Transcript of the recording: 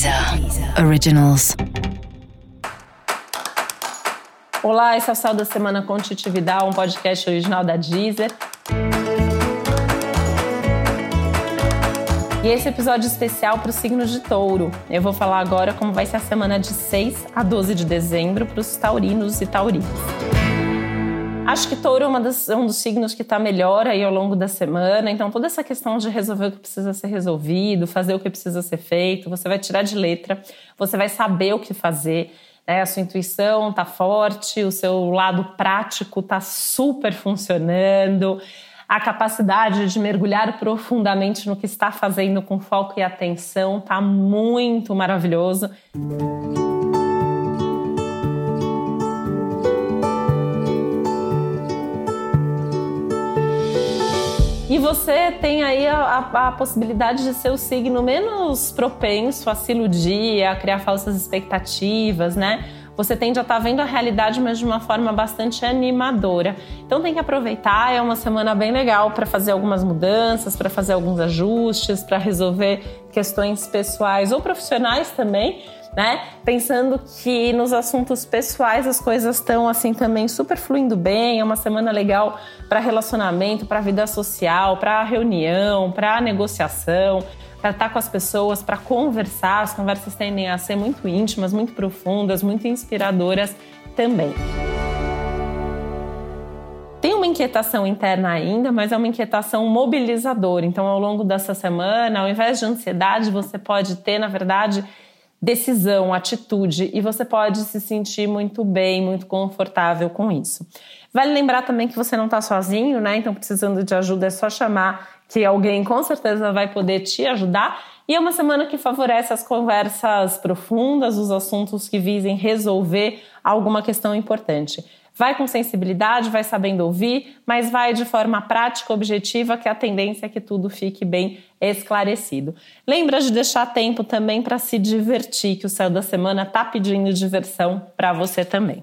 Deezer Originals. Olá, esse é o Céu da Semana com Titividade, um podcast original da Deezer. E esse episódio especial para o signo de touro. Eu vou falar agora como vai ser a semana de 6 a 12 de dezembro para os taurinos e taurinas. Acho que touro é das, um dos signos que está melhor aí ao longo da semana. Então, toda essa questão de resolver o que precisa ser resolvido, fazer o que precisa ser feito, você vai tirar de letra, você vai saber o que fazer. Né? A sua intuição está forte, o seu lado prático está super funcionando a capacidade de mergulhar profundamente no que está fazendo com foco e atenção está muito maravilhoso. E você tem aí a, a, a, possibilidade de ser o signo menos propenso a se iludir, a criar falsas expectativas, né? Você tende a estar tá vendo a realidade, mas de uma forma bastante animadora. Então tem que aproveitar, é uma semana bem legal para fazer algumas mudanças, para fazer alguns ajustes, para resolver questões pessoais ou profissionais também né? Pensando que nos assuntos pessoais as coisas estão assim também super fluindo bem, é uma semana legal para relacionamento, para vida social, para reunião, para negociação, para estar tá com as pessoas, para conversar. As conversas tendem a ser muito íntimas, muito profundas, muito inspiradoras também. Tem uma inquietação interna ainda, mas é uma inquietação mobilizadora. Então, ao longo dessa semana, ao invés de ansiedade, você pode ter, na verdade, decisão, atitude, e você pode se sentir muito bem, muito confortável com isso. Vale lembrar também que você não está sozinho, né? Então, precisando de ajuda, é só chamar que alguém com certeza vai poder te ajudar. E é uma semana que favorece as conversas profundas, os assuntos que visem resolver alguma questão importante. Vai com sensibilidade, vai sabendo ouvir, mas vai de forma prática, objetiva, que a tendência é que tudo fique bem esclarecido. Lembra de deixar tempo também para se divertir, que o céu da semana está pedindo diversão para você também.